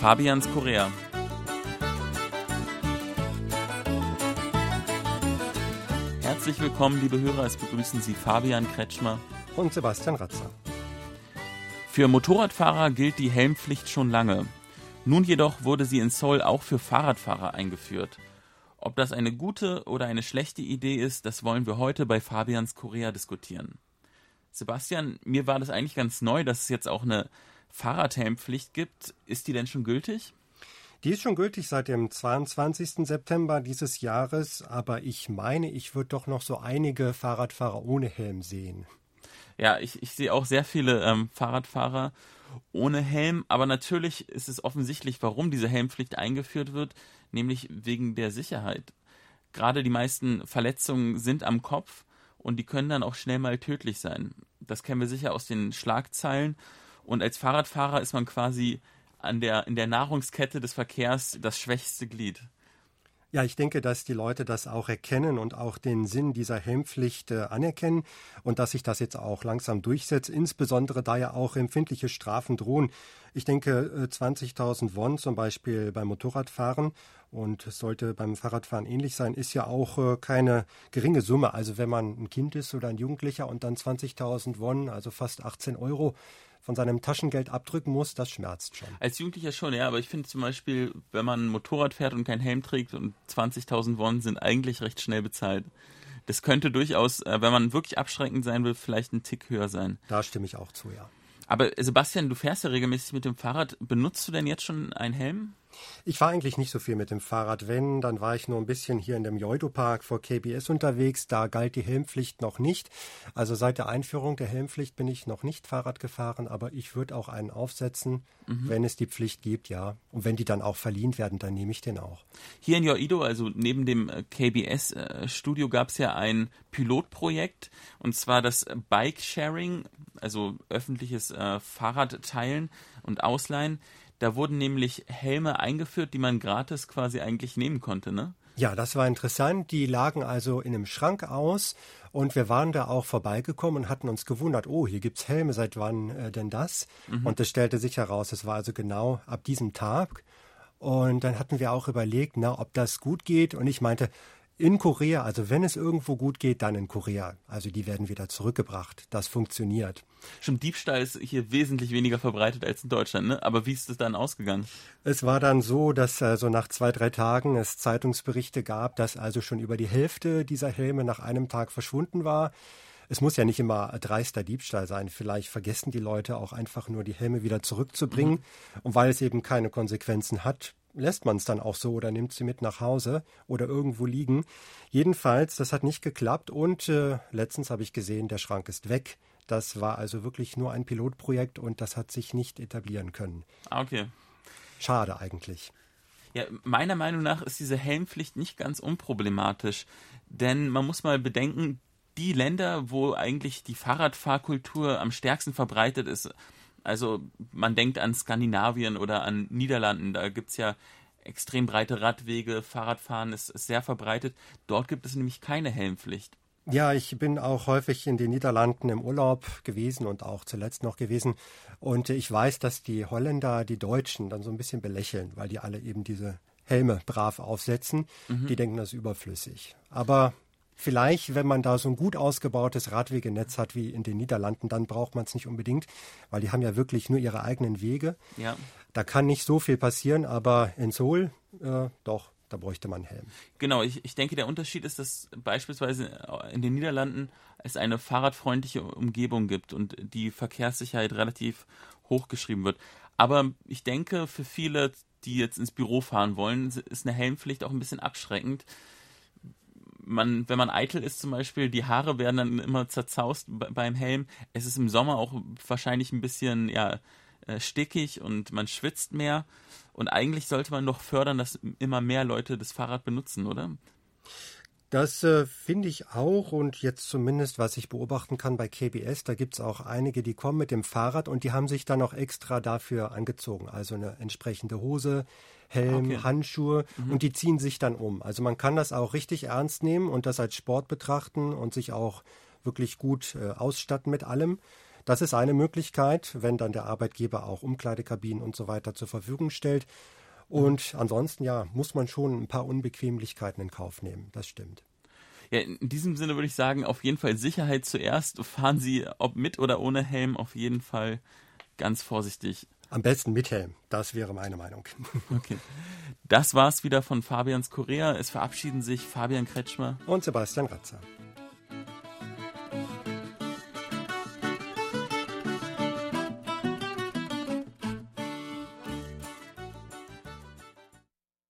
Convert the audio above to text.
Fabians Korea. Herzlich willkommen, liebe Hörer. Es begrüßen Sie Fabian Kretschmer und Sebastian Ratzer. Für Motorradfahrer gilt die Helmpflicht schon lange. Nun jedoch wurde sie in Seoul auch für Fahrradfahrer eingeführt. Ob das eine gute oder eine schlechte Idee ist, das wollen wir heute bei Fabians Korea diskutieren. Sebastian, mir war das eigentlich ganz neu, dass es jetzt auch eine Fahrradhelmpflicht gibt. Ist die denn schon gültig? Die ist schon gültig seit dem 22. September dieses Jahres, aber ich meine, ich würde doch noch so einige Fahrradfahrer ohne Helm sehen. Ja, ich, ich sehe auch sehr viele ähm, Fahrradfahrer ohne Helm, aber natürlich ist es offensichtlich, warum diese Helmpflicht eingeführt wird, nämlich wegen der Sicherheit. Gerade die meisten Verletzungen sind am Kopf und die können dann auch schnell mal tödlich sein. Das kennen wir sicher aus den Schlagzeilen. Und als Fahrradfahrer ist man quasi an der, in der Nahrungskette des Verkehrs das schwächste Glied. Ja, ich denke, dass die Leute das auch erkennen und auch den Sinn dieser Helmpflicht äh, anerkennen und dass sich das jetzt auch langsam durchsetzt, insbesondere da ja auch empfindliche Strafen drohen. Ich denke, 20.000 äh, Won zum Beispiel beim Motorradfahren und es sollte beim Fahrradfahren ähnlich sein, ist ja auch äh, keine geringe Summe. Also wenn man ein Kind ist oder ein Jugendlicher und dann 20.000 Won, also fast 18 Euro, von seinem Taschengeld abdrücken muss, das schmerzt schon. Als Jugendlicher schon, ja, aber ich finde zum Beispiel, wenn man ein Motorrad fährt und keinen Helm trägt und 20.000 Won sind eigentlich recht schnell bezahlt. Das könnte durchaus, äh, wenn man wirklich abschreckend sein will, vielleicht ein Tick höher sein. Da stimme ich auch zu, ja. Aber Sebastian, du fährst ja regelmäßig mit dem Fahrrad. Benutzt du denn jetzt schon einen Helm? Ich fahre eigentlich nicht so viel mit dem Fahrrad. Wenn, dann war ich nur ein bisschen hier in dem Joido-Park vor KBS unterwegs. Da galt die Helmpflicht noch nicht. Also seit der Einführung der Helmpflicht bin ich noch nicht Fahrrad gefahren, aber ich würde auch einen aufsetzen, mhm. wenn es die Pflicht gibt, ja. Und wenn die dann auch verliehen werden, dann nehme ich den auch. Hier in Joido, also neben dem äh, KBS-Studio, äh, gab es ja ein Pilotprojekt und zwar das Bike-Sharing, also öffentliches äh, Fahrradteilen und Ausleihen. Da wurden nämlich Helme eingeführt, die man gratis quasi eigentlich nehmen konnte, ne? Ja, das war interessant. Die lagen also in einem Schrank aus und wir waren da auch vorbeigekommen und hatten uns gewundert, oh, hier gibt's Helme, seit wann äh, denn das? Mhm. Und es stellte sich heraus, es war also genau ab diesem Tag. Und dann hatten wir auch überlegt, na, ob das gut geht. Und ich meinte, in Korea, also wenn es irgendwo gut geht, dann in Korea. Also die werden wieder zurückgebracht. Das funktioniert. Schon Diebstahl ist hier wesentlich weniger verbreitet als in Deutschland, ne? Aber wie ist es dann ausgegangen? Es war dann so, dass also nach zwei, drei Tagen es Zeitungsberichte gab, dass also schon über die Hälfte dieser Helme nach einem Tag verschwunden war. Es muss ja nicht immer dreister Diebstahl sein. Vielleicht vergessen die Leute auch einfach nur die Helme wieder zurückzubringen. Mhm. Und weil es eben keine Konsequenzen hat, lässt man es dann auch so oder nimmt sie mit nach Hause oder irgendwo liegen. Jedenfalls, das hat nicht geklappt und äh, letztens habe ich gesehen, der Schrank ist weg. Das war also wirklich nur ein Pilotprojekt und das hat sich nicht etablieren können. Ah, okay. Schade eigentlich. Ja, meiner Meinung nach ist diese Helmpflicht nicht ganz unproblematisch, denn man muss mal bedenken, die Länder, wo eigentlich die Fahrradfahrkultur am stärksten verbreitet ist, also man denkt an Skandinavien oder an Niederlanden, da gibt es ja extrem breite Radwege, Fahrradfahren ist, ist sehr verbreitet. Dort gibt es nämlich keine Helmpflicht. Ja, ich bin auch häufig in den Niederlanden im Urlaub gewesen und auch zuletzt noch gewesen. Und ich weiß, dass die Holländer die Deutschen dann so ein bisschen belächeln, weil die alle eben diese Helme brav aufsetzen. Mhm. Die denken, das ist überflüssig. Aber Vielleicht, wenn man da so ein gut ausgebautes Radwegenetz hat wie in den Niederlanden, dann braucht man es nicht unbedingt, weil die haben ja wirklich nur ihre eigenen Wege. Ja. Da kann nicht so viel passieren, aber in Seoul äh, doch, da bräuchte man Helm. Genau, ich, ich denke, der Unterschied ist, dass beispielsweise in den Niederlanden es eine fahrradfreundliche Umgebung gibt und die Verkehrssicherheit relativ hochgeschrieben wird. Aber ich denke, für viele, die jetzt ins Büro fahren wollen, ist eine Helmpflicht auch ein bisschen abschreckend man, wenn man eitel ist zum Beispiel, die Haare werden dann immer zerzaust beim Helm. Es ist im Sommer auch wahrscheinlich ein bisschen, ja, äh, stickig und man schwitzt mehr. Und eigentlich sollte man doch fördern, dass immer mehr Leute das Fahrrad benutzen, oder? Das äh, finde ich auch und jetzt zumindest, was ich beobachten kann bei KBS, da gibt es auch einige, die kommen mit dem Fahrrad und die haben sich dann auch extra dafür angezogen. Also eine entsprechende Hose, Helm, okay. Handschuhe mhm. und die ziehen sich dann um. Also man kann das auch richtig ernst nehmen und das als Sport betrachten und sich auch wirklich gut äh, ausstatten mit allem. Das ist eine Möglichkeit, wenn dann der Arbeitgeber auch Umkleidekabinen und so weiter zur Verfügung stellt. Und ansonsten, ja, muss man schon ein paar Unbequemlichkeiten in Kauf nehmen. Das stimmt. Ja, in diesem Sinne würde ich sagen, auf jeden Fall Sicherheit zuerst. Fahren Sie, ob mit oder ohne Helm, auf jeden Fall ganz vorsichtig. Am besten mit Helm. Das wäre meine Meinung. Okay. Das war's wieder von Fabians Korea. Es verabschieden sich Fabian Kretschmer und Sebastian Ratzer.